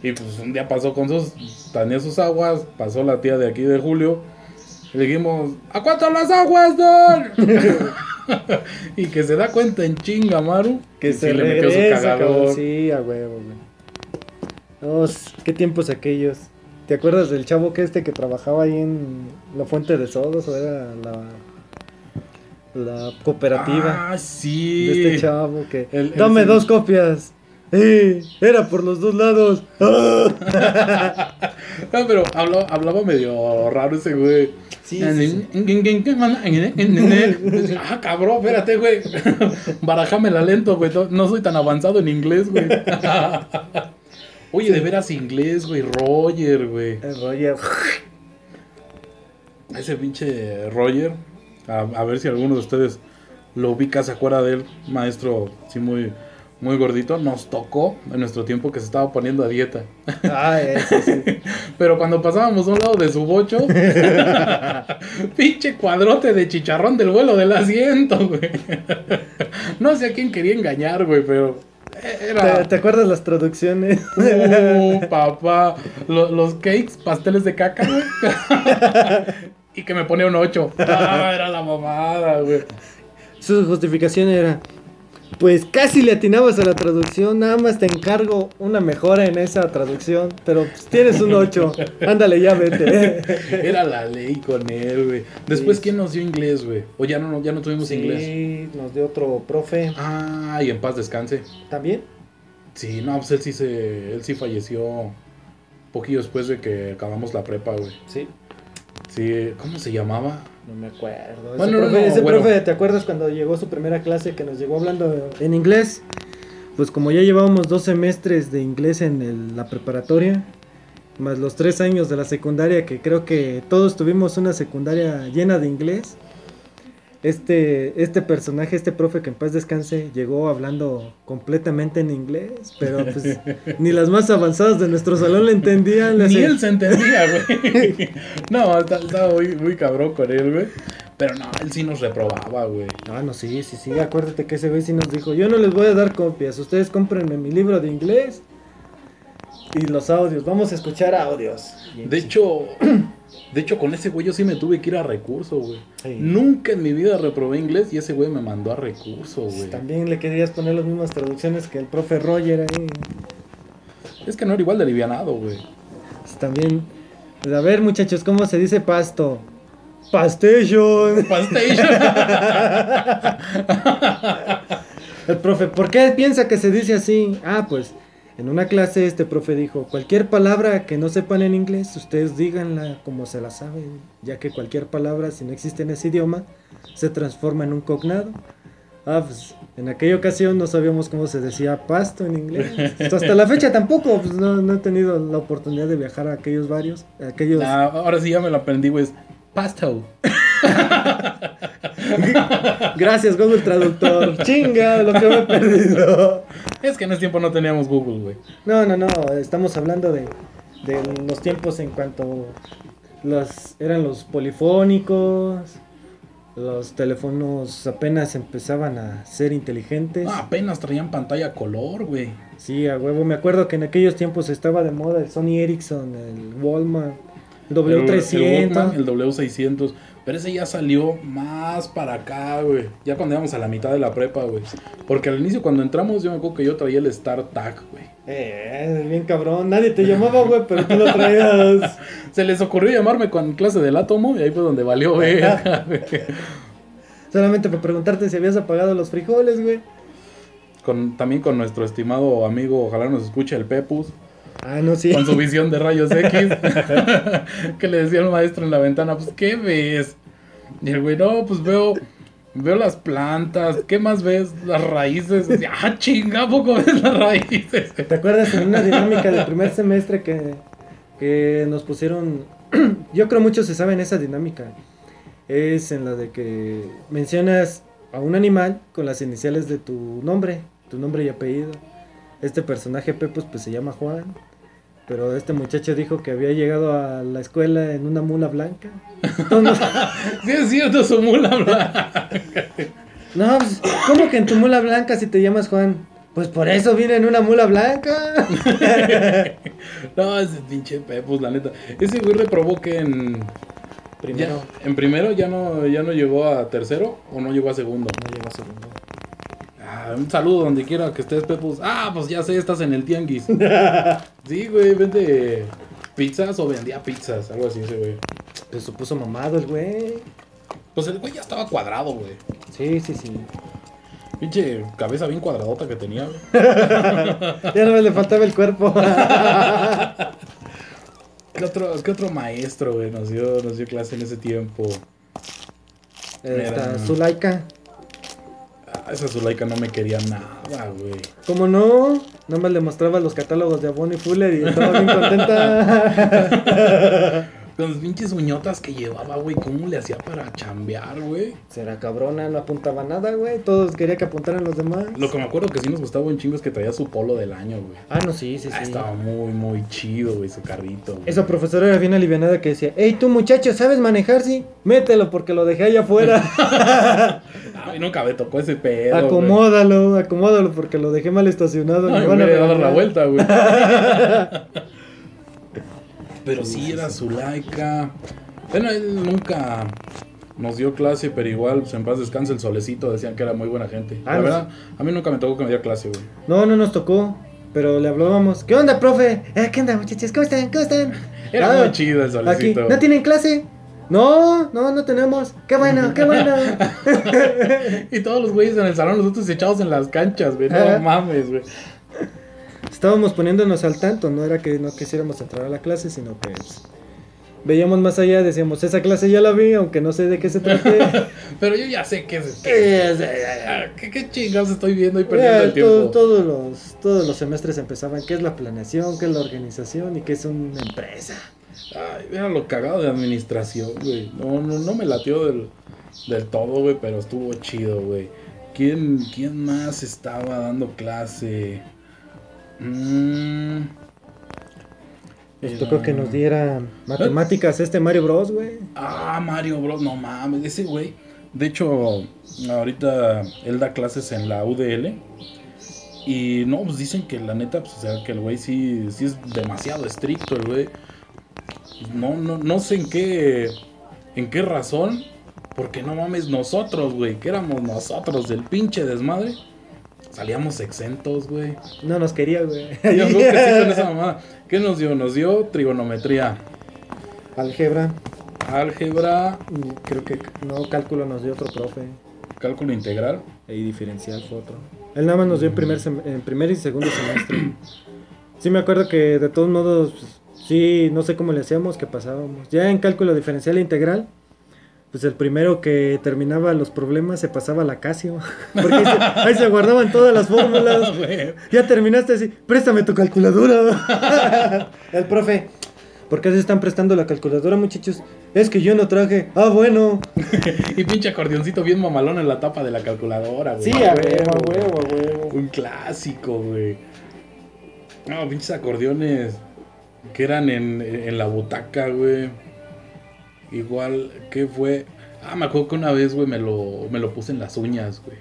Speaker 1: Y pues un día pasó con sus. Tenía sus aguas, pasó la tía de aquí de Julio. Y dijimos, ¿a cuánto las aguas, don? y que se da cuenta en chinga, Maru.
Speaker 2: Que se
Speaker 1: sí le metió su cagador.
Speaker 2: Sí, a huevo, güey. Qué tiempos aquellos. ¿Te acuerdas del chavo que este que trabajaba ahí en la fuente de sodos o era la la cooperativa
Speaker 1: Ah, sí.
Speaker 2: de este chavo que
Speaker 1: El- el-
Speaker 2: dame
Speaker 1: el-
Speaker 2: dos copias. ¡Eh! Era por los dos lados. ¡Ah!
Speaker 1: No, pero hablaba, hablaba medio raro ese güey.
Speaker 2: Sí, sí,
Speaker 1: Ah, cabrón, espérate, güey. Barajamela lento, güey. No- soy tan avanzado en inglés, güey. Oye, de veras inglés, güey. Roger, güey.
Speaker 2: El Roger.
Speaker 1: Ese pinche Roger. A, a ver si alguno de ustedes lo ubica, se acuerda de él. Maestro, sí, muy, muy gordito. Nos tocó en nuestro tiempo que se estaba poniendo a dieta.
Speaker 2: Ah, ese sí.
Speaker 1: Pero cuando pasábamos a un lado de su bocho, pinche cuadrote de chicharrón del vuelo del asiento, güey. No sé a quién quería engañar, güey, pero
Speaker 2: ¿Te,
Speaker 1: era...
Speaker 2: te acuerdas las traducciones?
Speaker 1: Uh, papá, Lo- los cakes, pasteles de caca, güey. y que me pone un 8. Ah, era la mamada, güey.
Speaker 2: Su justificación era, pues casi le atinabas a la traducción, nada más te encargo una mejora en esa traducción, pero pues, tienes un 8, ándale ya vete.
Speaker 1: Era la ley con él, güey. Después,
Speaker 2: Sí.
Speaker 1: ¿quién nos dio inglés, güey? O ya no, ya no tuvimos inglés.
Speaker 2: Sí, nos dio otro profe
Speaker 1: Ah, y en paz descanse.
Speaker 2: también.
Speaker 1: Sí, no, pues él sí se, él sí falleció poquillo después de que acabamos la prepa, güey.
Speaker 2: Sí,
Speaker 1: Sí, ¿cómo se llamaba?
Speaker 2: No me acuerdo.
Speaker 1: Bueno,
Speaker 2: ese profe,
Speaker 1: no,
Speaker 2: ese
Speaker 1: bueno.
Speaker 2: profe, ¿te acuerdas cuando llegó su primera clase que nos llegó hablando en inglés? Pues como ya llevábamos dos semestres de inglés en el- la preparatoria, más los tres años de la secundaria, que creo que todos tuvimos una secundaria llena de inglés. Este, este personaje, este profe que en paz descanse, llegó hablando completamente en inglés, pero pues ni las más avanzadas de nuestro salón le entendían.
Speaker 1: Ni él se entendía, güey. no, estaba muy, muy cabrón con él, güey. Pero no, él sí nos reprobaba, güey.
Speaker 2: Ah, no, sí, sí, sí, acuérdate que ese güey sí nos dijo, yo no les voy a dar copias, ustedes cómprenme mi libro de inglés y los audios, vamos a escuchar audios.
Speaker 1: De hecho, de hecho, con ese güey yo sí me tuve que ir a recurso, güey.
Speaker 2: Sí.
Speaker 1: Nunca en mi vida reprobé inglés y ese güey me mandó a recurso, güey.
Speaker 2: También le querías poner las mismas traducciones que el profe Roger ahí.
Speaker 1: Es que no era igual de alivianado, güey.
Speaker 2: Pues también, pues, a ver muchachos, ¿cómo se dice pasto? Pastation.
Speaker 1: Pastation.
Speaker 2: El profe, ¿por qué piensa que se dice así? Ah, pues en una clase este profe dijo, cualquier palabra que no sepan en inglés, ustedes díganla como se la saben, ya que cualquier palabra, si no existe en ese idioma, se transforma en un cognado. Ah, pues en aquella ocasión no sabíamos cómo se decía pasto en inglés. Pues, hasta la fecha tampoco, pues no, no he tenido la oportunidad de viajar a aquellos varios, a aquellos...
Speaker 1: Nah, ahora sí ya me lo aprendí, güey. Pasto.
Speaker 2: Gracias Google Traductor. Chinga, lo que me he perdido.
Speaker 1: Es que en ese tiempo no teníamos Google, güey.
Speaker 2: No, no, no, estamos hablando de, de los tiempos en cuanto los eran los polifónicos, los teléfonos apenas empezaban a ser inteligentes.
Speaker 1: No, apenas traían pantalla color, güey.
Speaker 2: Sí, a huevo, me acuerdo que en aquellos tiempos estaba de moda el Sony Ericsson, el Walmart, el
Speaker 1: El, el
Speaker 2: W300.
Speaker 1: Walkman, el W600. Pero ese ya salió más para acá, güey. Ya cuando íbamos a la mitad de la prepa, güey. Porque al inicio, cuando entramos, yo me acuerdo que yo traía el StarTAC, güey.
Speaker 2: Eh, bien cabrón, nadie te llamaba, güey, pero tú lo traías.
Speaker 1: Se les ocurrió llamarme con clase del átomo y ahí fue donde valió, güey.
Speaker 2: Solamente para preguntarte si habías apagado los frijoles, güey.
Speaker 1: con, también con nuestro estimado amigo, ojalá nos escuche el Pepus,
Speaker 2: Ah, no, sí.
Speaker 1: con su visión de rayos X, que le decía al maestro en la ventana, pues, ¿qué ves? Y el güey, no, pues veo, veo las plantas, ¿qué más ves? Las raíces. Y, ah, chinga, ¿a poco ves las raíces?
Speaker 2: ¿Te acuerdas en una dinámica del primer semestre que, que nos pusieron... Yo creo muchos se saben esa dinámica. es en la de que mencionas a un animal con las iniciales de tu nombre, tu nombre y apellido. Este personaje Pepos pues se llama Juan, pero este muchacho dijo que había llegado a la escuela en una mula blanca. Entonces,
Speaker 1: Sí, es cierto, su mula blanca.
Speaker 2: no, pues, ¿cómo que en tu mula blanca si te llamas Juan? Pues por eso viene en una mula blanca.
Speaker 1: No, ese pinche Pepos, la neta. Ese güey reprobó que en.
Speaker 2: Primero.
Speaker 1: ya- en primero ya no, ya no llegó a tercero o no llegó a segundo.
Speaker 2: No llegó a segundo.
Speaker 1: Ah, un saludo donde quiera que estés, Pepos. Ah, pues ya sé, estás en el tianguis. sí, güey, vende pizzas o vendía pizzas, algo así ese güey.
Speaker 2: Pues se puso mamado el güey.
Speaker 1: Pues el güey ya estaba cuadrado, güey.
Speaker 2: Sí, sí, sí.
Speaker 1: Pinche cabeza bien cuadradota que tenía, güey.
Speaker 2: Ya no le faltaba el cuerpo.
Speaker 1: ¿Qué otro, qué otro maestro, güey, nos dio, nos dio clase en ese tiempo?
Speaker 2: Esta
Speaker 1: Era-
Speaker 2: Zulaika.
Speaker 1: Ah, esa Zulaika no me quería nada, güey.
Speaker 2: ¿Cómo no? Nada más le mostraba los catálogos de Avon y Fuller y estaba bien contenta.
Speaker 1: Con las pinches uñotas que llevaba, güey, ¿cómo le hacía para chambear, güey?
Speaker 2: Será cabrona, no apuntaba nada, güey. Todos quería que apuntaran los demás.
Speaker 1: Lo que me acuerdo que sí nos gustaba un chingo es que traía su polo del año, güey.
Speaker 2: Ah, no, sí, sí,
Speaker 1: Ah,
Speaker 2: sí.
Speaker 1: estaba muy, muy chido, güey, su carrito. güey.
Speaker 2: Esa profesora era bien alivianada que decía, hey, tú muchacho, ¿sabes manejar? Sí, mételo porque lo dejé allá afuera.
Speaker 1: A mí nunca me tocó ese pedo. güey.
Speaker 2: acomódalo, acomódalo porque lo dejé mal estacionado.
Speaker 1: Ay,
Speaker 2: me van a
Speaker 1: dar la
Speaker 2: regañar".
Speaker 1: vuelta, güey. Pero sí era su laica. Bueno, él nunca nos dio clase, pero igual, pues en paz descanse el solecito, decían que era muy buena gente.
Speaker 2: Ah,
Speaker 1: la
Speaker 2: no
Speaker 1: verdad, a mí nunca me tocó que me diera clase, güey.
Speaker 2: No, no nos tocó. Pero le hablábamos. ¿Qué onda, profe? Eh, ¿Qué onda, muchachos? ¿Cómo están? ¿Cómo están?
Speaker 1: Era
Speaker 2: Ah,
Speaker 1: muy chido el
Speaker 2: Aquí.
Speaker 1: solecito.
Speaker 2: ¿No tienen clase? No, no, no tenemos. Qué bueno, qué bueno.
Speaker 1: Y todos los güeyes en el salón, nosotros echados en las canchas, güey. No mames, güey.
Speaker 2: Estábamos poniéndonos al tanto. No era que no quisiéramos entrar a la clase, sino que pues, veíamos más allá. Decíamos, esa clase ya la vi, aunque no sé de qué se trate.
Speaker 1: Pero yo ya sé qué es. ¿Qué, qué, qué chingados estoy viendo y perdiendo el tiempo?
Speaker 2: todo- todos, los, todos los semestres empezaban. ¿Qué es la planeación? ¿Qué es la organización? ¿Y qué es una empresa?
Speaker 1: Ay, era lo cagado de administración, güey. No, no, no me latió del, del todo, güey, pero estuvo chido, güey. ¿Quién, ¿Quién más estaba dando clase? Mm, era-
Speaker 2: tocó que nos diera matemáticas este Mario Bros, güey.
Speaker 1: Ah, Mario Bros, no mames, ese güey. De hecho, ahorita él da clases en la UDL. Y no, pues dicen que la neta, pues, o sea, que el güey sí, sí es demasiado estricto, el güey. No, no, no sé en qué, en qué razón. Porque no mames, nosotros, güey, que éramos nosotros del pinche desmadre. Salíamos exentos, güey.
Speaker 2: No nos quería, güey.
Speaker 1: Yo creo que sí con esa mamada. ¿Qué nos dio? Nos dio trigonometría,
Speaker 2: Álgebra.
Speaker 1: álgebra,
Speaker 2: Creo que no, cálculo nos dio otro profe.
Speaker 1: cálculo integral.
Speaker 2: Y diferencial fue otro. Él nada más nos dio en primer, sem- en primer y segundo semestre. Sí me acuerdo que de todos modos, pues, sí, no sé cómo le hacíamos, que pasábamos. Ya en cálculo diferencial e integral, pues el primero que terminaba los problemas se pasaba a la Casio. Porque ahí se, ahí se guardaban todas las fórmulas. Ya terminaste así, préstame tu calculadora. el profe, ¿por qué se están prestando la calculadora, muchachos? Es que yo no traje. Ah, bueno.
Speaker 1: y pinche acordeoncito bien mamalón en la tapa de la calculadora, güey.
Speaker 2: Sí, a huevo, a huevo, a huevo.
Speaker 1: Un clásico, güey. No, pinches acordeones que eran en, en la butaca, güey. Igual, ¿qué fue? Ah, me acuerdo que una vez, güey, me lo, me lo puse en las uñas, güey.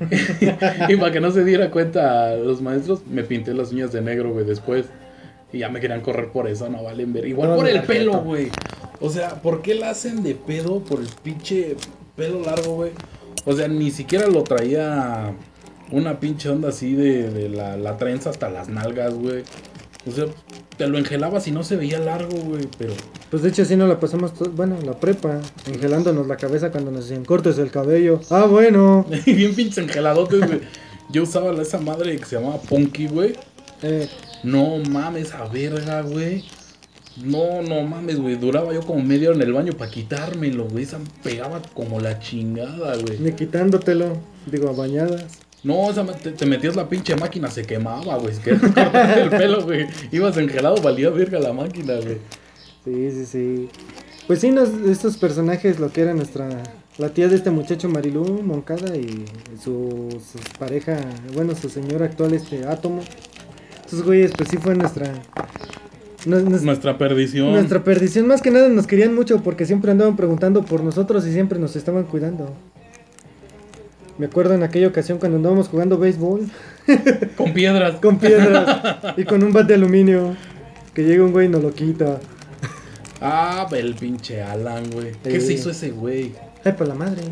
Speaker 1: y para que no se diera cuenta los maestros, me pinté las uñas de negro, güey, después. Y ya me querían correr por eso, no valen ver. Igual
Speaker 2: No,
Speaker 1: por el pelo, güey. O sea, ¿por qué la hacen de pedo por el pinche pelo largo, güey? O sea, ni siquiera lo traía una pinche onda así de, de la, la trenza hasta las nalgas, güey. O sea, te lo engelabas y no se veía largo, güey, pero...
Speaker 2: Pues de hecho así nos la pasamos, bueno, la prepa, engelándonos la cabeza cuando nos decían cortes el cabello. Ah, bueno.
Speaker 1: Bien pinches engeladotes, güey. Yo usaba esa madre que se llamaba Punky, güey.
Speaker 2: Eh,
Speaker 1: No mames, a verga, güey. No, no mames, güey. Duraba yo como media hora en el baño para quitármelo, güey. Esa pegaba como la chingada, güey.
Speaker 2: ni quitándotelo, digo, a bañadas.
Speaker 1: No, esa te, te metías la pinche máquina, se quemaba, güey. Es que el pelo, güey. Ibas engelado, valía verga la máquina, güey.
Speaker 2: Sí, sí, sí. Pues sí, nos, estos personajes, lo que era nuestra. La tía de este muchacho Marilú Moncada y su, su pareja, bueno, su señor actual, este Átomo. Esos güeyes, pues sí fue nuestra. nos-
Speaker 1: Nuestra perdición.
Speaker 2: nuestra perdición, más que nada nos querían mucho porque siempre andaban preguntando por nosotros y siempre nos estaban cuidando. Me acuerdo en aquella ocasión cuando andábamos jugando béisbol
Speaker 1: Con piedras.
Speaker 2: con piedras y con un bat de aluminio. Que llega un güey y nos lo quita.
Speaker 1: Ah, el pinche Alan, güey. ¿Qué se hizo ese güey?
Speaker 2: Ay, por la madre.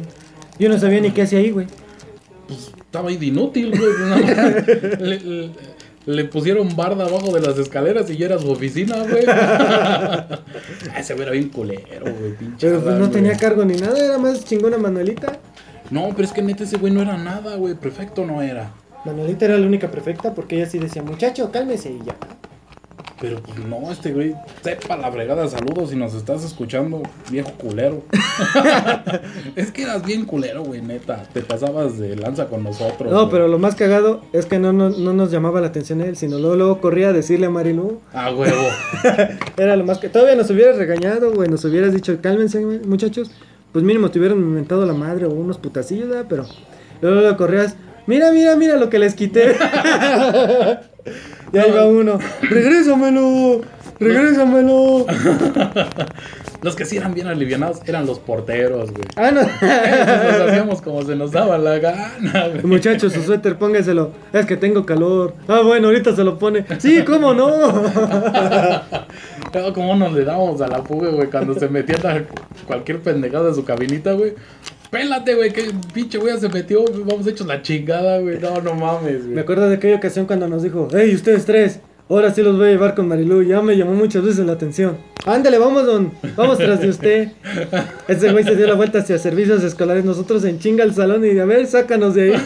Speaker 2: Yo no sabía ni qué hacía ahí, güey.
Speaker 1: Pues estaba ahí de inútil, güey. Nada le, le- le pusieron barda abajo de las escaleras y ya era su oficina, güey. Ah, ese güey era bien culero, güey. Pinche
Speaker 2: Pero pues
Speaker 1: Alan,
Speaker 2: no
Speaker 1: güey.
Speaker 2: tenía cargo ni nada, era más chingona Manuelita.
Speaker 1: No, pero es que neta ese güey no era nada, güey. Prefecto no era.
Speaker 2: Manuelita era la única perfecta porque ella sí decía, muchacho, cálmese y ya.
Speaker 1: Pero pues no, este güey, sepa la fregada, saludos si nos estás escuchando, viejo culero. es que eras bien culero, güey, neta. Te pasabas de lanza con nosotros.
Speaker 2: No,
Speaker 1: güey.
Speaker 2: pero lo más cagado es que no, no, no nos llamaba la atención él, sino luego, luego corría a decirle a Marilu.
Speaker 1: Ah, huevo.
Speaker 2: Era lo más que. Todavía nos hubieras regañado, güey. Nos hubieras dicho, cálmense, muchachos. Pues mínimo te hubieran inventado la madre o unos putacillos, ¿verdad? Pero luego, luego corrías. Mira, mira, mira lo que les quité. y ahí va uno. Regrésamelo. Regrésamelo.
Speaker 1: Los que sí eran bien alivianados eran los porteros, güey.
Speaker 2: Ah, no.
Speaker 1: Esos hacíamos como se nos daba la gana, güey.
Speaker 2: Muchachos, su suéter, póngaselo. Es que tengo calor. Ah, bueno, ahorita se lo pone. Sí, ¿cómo no?
Speaker 1: Como nos le dábamos a la fuga, güey, cuando se metían a cualquier pendejada de su cabinita, güey. Pélate, güey, que pinche güey se metió, vamos hechos la chingada, güey. No, no mames,
Speaker 2: Me
Speaker 1: güey.
Speaker 2: acuerdo de aquella ocasión cuando nos dijo, hey, ustedes tres, ahora sí los voy a llevar con Marilu. Ya me llamó muchas veces la atención. Ándale, vamos, don. Vamos tras de usted. Ese güey se dio la vuelta hacia servicios escolares. Nosotros en chinga al salón y a ver, sácanos de ahí.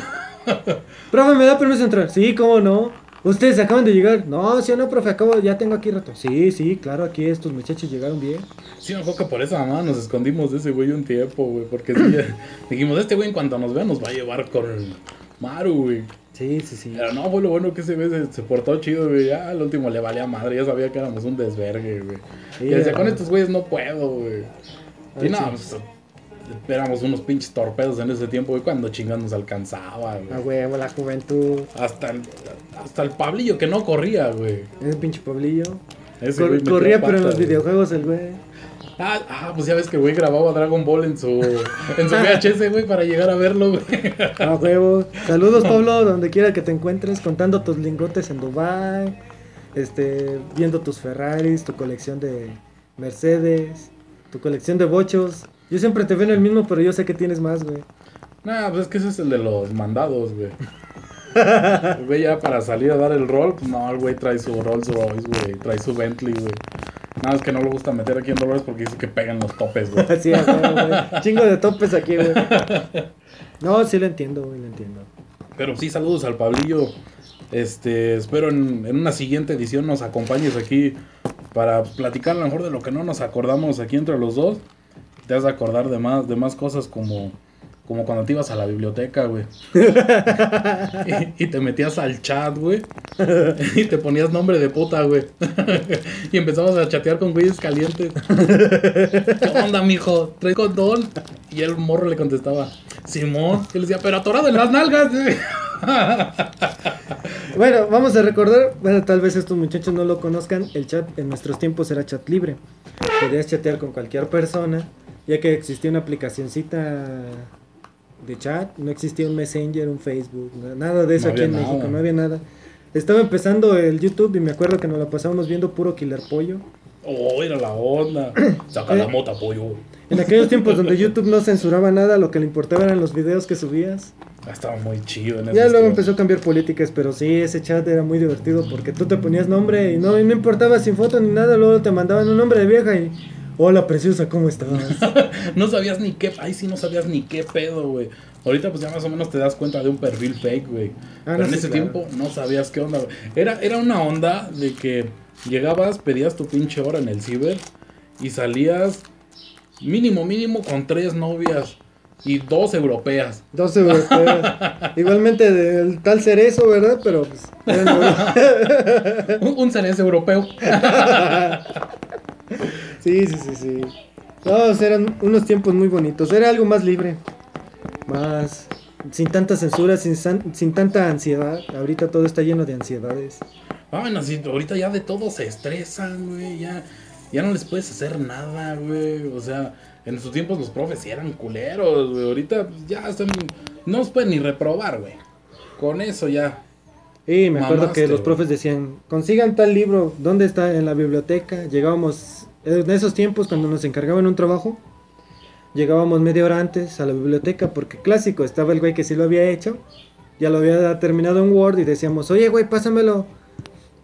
Speaker 2: Profe, ¿me da permiso de entrar? Sí, ¿cómo no? ¿Ustedes acaban de llegar? No, sí o no, profe, acabo, ya tengo aquí rato. Sí, sí, claro, aquí estos muchachos llegaron bien.
Speaker 1: Sí, me que por esa mamá nos escondimos de ese güey un tiempo, güey. Porque sí, ya- dijimos, este güey en cuanto nos vea nos va a llevar con Maru, güey.
Speaker 2: Sí, sí, sí.
Speaker 1: Pero no, fue lo bueno que ese güey se, se portó chido, güey. Ya al último le valía madre, ya sabía que éramos un desvergue, güey.
Speaker 2: Sí,
Speaker 1: y decía, con estos güeyes no puedo, güey.
Speaker 2: Ay,
Speaker 1: Y no, pues, éramos unos pinches torpedos en ese tiempo, güey, cuando chingados nos alcanzaba, güey.
Speaker 2: huevo, la juventud.
Speaker 1: Hasta el, hasta el Pablillo que no corría, güey.
Speaker 2: Ese pinche Pablillo.
Speaker 1: Ese
Speaker 2: Cor-
Speaker 1: güey metió
Speaker 2: corría, pero en los videojuegos el güey.
Speaker 1: Ah, ah, pues ya ves que güey grababa Dragon Ball en su, en su VHS, güey, para llegar a verlo, güey.
Speaker 2: A huevo. Saludos, Pablo, donde quiera que te encuentres, contando tus lingotes en Dubai, este, viendo tus Ferraris, tu colección de Mercedes, tu colección de bochos. Yo siempre te veo en el mismo, pero yo sé que tienes más, güey.
Speaker 1: Nah, pues es que ese es el de los mandados, güey. Güey ya para salir a dar el rol, pues no, el güey trae su Rolls Royce, güey, trae su Bentley, güey. Nada, es que no le gusta meter aquí en dólares porque dice que pegan los topes, güey.
Speaker 2: Huevo, güey. Chingo de topes aquí, güey. No, sí lo entiendo, güey, lo entiendo.
Speaker 1: Pero sí, saludos al Pablillo. Este, espero en, en una siguiente edición nos acompañes aquí para platicar a lo mejor de lo que no nos acordamos aquí entre los dos. Te has de acordar de más, de más cosas como, como cuando te ibas a la biblioteca, güey. y, y te metías al chat, güey. y te ponías nombre de puta, güey. y empezabas a chatear con güeyes calientes. ¿Qué onda, mijo? ¿Traes condón? Y el morro le contestaba, Simón. Y le decía, pero atorado en las nalgas, güey.
Speaker 2: Bueno, vamos a recordar, bueno, tal vez estos muchachos no lo conozcan, el chat en nuestros tiempos era chat libre. Podías chatear con cualquier persona, ya que existía una aplicacioncita de chat, no existía un Messenger, un Facebook, nada de eso
Speaker 1: No
Speaker 2: aquí en México, no había nada. Estaba empezando el YouTube y me acuerdo que nos la pasábamos viendo puro Killer Pollo.
Speaker 1: Oh, era la onda. Saca la mota, pollo.
Speaker 2: En aquellos tiempos donde YouTube no censuraba nada, lo que le importaba eran los videos que subías.
Speaker 1: Ah, Estaba muy chido en
Speaker 2: Ya luego empezó a cambiar políticas, pero sí, ese chat era muy divertido porque tú te ponías nombre y no, y no importaba sin foto ni nada, luego te mandaban un nombre de vieja y... Hola, preciosa, ¿cómo estás?
Speaker 1: No sabías ni qué. Ay, sí, no sabías ni qué pedo, güey. Ahorita, pues ya más o menos te das cuenta de un perfil fake, güey.
Speaker 2: Ah,
Speaker 1: Pero
Speaker 2: no,
Speaker 1: en ese
Speaker 2: claro.
Speaker 1: tiempo no sabías qué onda, güey. Era, era una onda de que llegabas, pedías tu pinche hora en el ciber y salías mínimo, mínimo con tres novias y dos europeas.
Speaker 2: Dos europeos. Igualmente del tal cerezo, ¿verdad? Pero pues...
Speaker 1: Un, un cerezo europeo.
Speaker 2: Sí, sí, sí, sí. No, eran unos tiempos muy bonitos. Era algo más libre. Más. Sin tanta censura, sin, sin tanta ansiedad. Ahorita todo está lleno de ansiedades.
Speaker 1: Ah, bueno, sí, ahorita ya de todo se estresan, güey. Ya, ya no les puedes hacer nada, güey. O sea, en sus tiempos los profes sí eran culeros, güey. Ahorita pues, ya están. No los pueden ni reprobar, güey. Con eso ya.
Speaker 2: Y me acuerdo que los profes decían: consigan tal libro, ¿dónde está? En la biblioteca. Llegábamos. En esos tiempos, cuando nos encargaban un trabajo, llegábamos media hora antes a la biblioteca, porque clásico, estaba el güey que sí lo había hecho, ya lo había terminado en Word y decíamos, oye güey, pásamelo,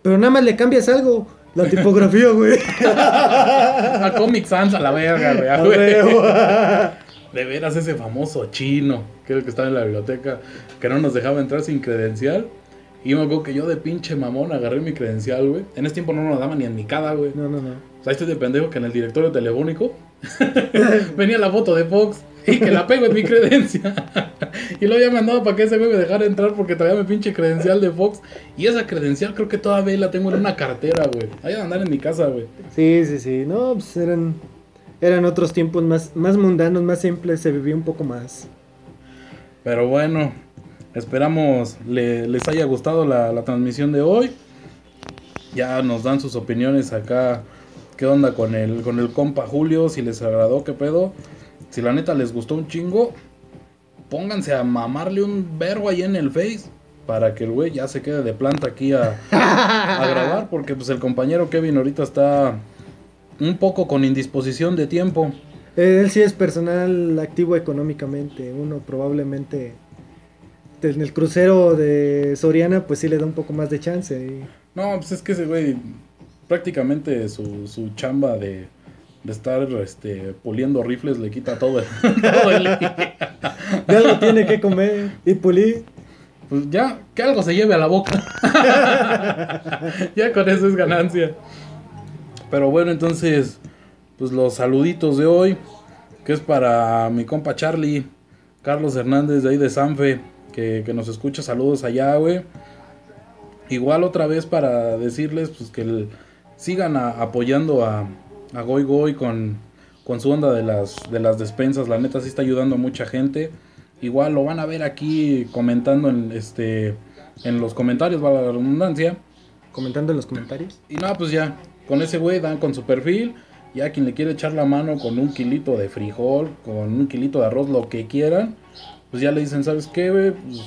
Speaker 2: pero nada más le cambias algo. La tipografía, güey.
Speaker 1: a Comic Sans a la verga, güey. De veras, ese famoso chino, que que estaba en la biblioteca, que no nos dejaba entrar sin credencial. Y me acuerdo que yo de pinche mamón agarré mi credencial, güey. En ese tiempo no nos daban ni en mi cada, güey.
Speaker 2: No, no, no.
Speaker 1: O sea, estoy de pendejo que en el directorio telefónico venía la foto de Fox y que la pego en mi credencia. y lo había mandado para que ese güey me dejara entrar porque traía mi pinche credencial de Fox. Y esa credencial creo que todavía la tengo en una cartera, güey. Ahí a andar en mi casa, güey.
Speaker 2: Sí, sí, sí. No, pues eran, eran otros tiempos más, más mundanos, más simples. Se vivía un poco más.
Speaker 1: Pero bueno, esperamos les haya gustado la, la transmisión de hoy. Ya nos dan sus opiniones acá. ¿Qué onda con el, con el compa Julio? Si les agradó, qué pedo. Si la neta les gustó un chingo, pónganse a mamarle un verbo ahí en el Face para que el güey ya se quede de planta aquí a, grabar, porque pues el compañero Kevin ahorita está un poco con indisposición de tiempo.
Speaker 2: Él sí es personal activo económicamente, uno probablemente en el crucero de Soriana pues sí le da un poco más de chance.
Speaker 1: No, pues es que ese güey prácticamente su, su chamba de de estar este, puliendo rifles le quita todo el, todo el
Speaker 2: día. De algo tiene que comer y pulir.
Speaker 1: Pues ya, que algo se lleve a la boca. ya con eso es ganancia. Pero bueno, entonces, pues los saluditos de hoy, que es para mi compa Charlie, Carlos Hernández de ahí de Sanfe, que, que nos escucha, saludos allá, güey. Igual otra vez para decirles pues que sigan apoyando a, a Goy Goy con, con su onda de las, de las despensas. La neta sí está ayudando a mucha gente. Igual lo van a ver aquí comentando en, este, en los comentarios, va la redundancia.
Speaker 2: Comentando en los comentarios.
Speaker 1: Y no, pues ya, con ese güey dan con su perfil. Ya quien le quiere echar la mano con un kilito de frijol, con un kilito de arroz, lo que quieran, pues ya le dicen, ¿sabes qué, güey? Pues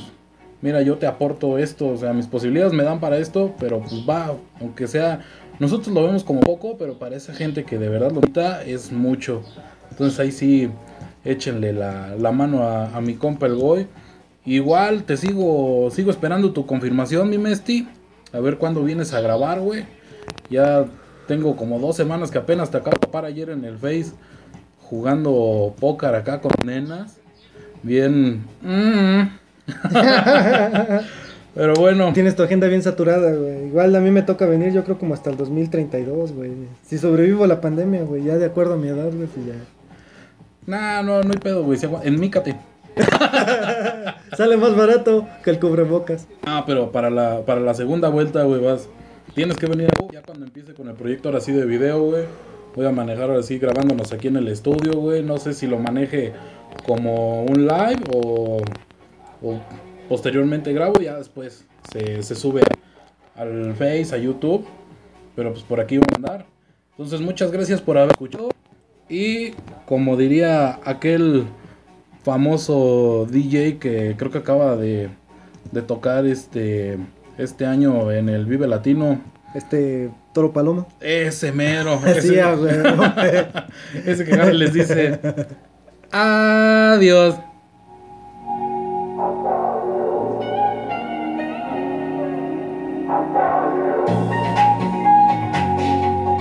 Speaker 1: mira, yo te aporto esto, o sea, mis posibilidades me dan para esto, pero pues va, aunque sea nosotros lo vemos como poco, pero para esa gente que de verdad lo necesita es mucho. Entonces ahí sí, échenle la, mano a, mi compa el Goy. Igual te sigo, sigo esperando tu confirmación, mi Mesti. A ver cuándo vienes a grabar, güey. Ya tengo como dos semanas que apenas te acabo de para ayer en el Face jugando póker acá con nenas. Bien. Mm. Pero bueno.
Speaker 2: Tienes tu agenda bien saturada, güey. Igual a mí me toca venir, yo creo como hasta el 2032, güey. Si sobrevivo a la pandemia, güey, ya de acuerdo a mi edad, güey, pues ya.
Speaker 1: Nah, no, no hay pedo, güey. En Mícate.
Speaker 2: Sale más barato que el cubrebocas.
Speaker 1: Ah, pero para la, para la segunda vuelta, güey, vas. Tienes que venir ya cuando empiece con el proyecto ahora sí de video, güey. Voy a manejar ahora sí grabándonos aquí en el estudio, güey. No sé si lo maneje como un live o, o posteriormente grabo y ya después se, sube al Face, a YouTube. Pero pues por aquí voy a andar. Entonces muchas gracias por haber escuchado. Y como diría aquel famoso DJ que creo que acaba de, de tocar este, este año en el Vive Latino.
Speaker 2: Este Toro Paloma.
Speaker 1: Ese mero. ese, ese que les dice. Adiós.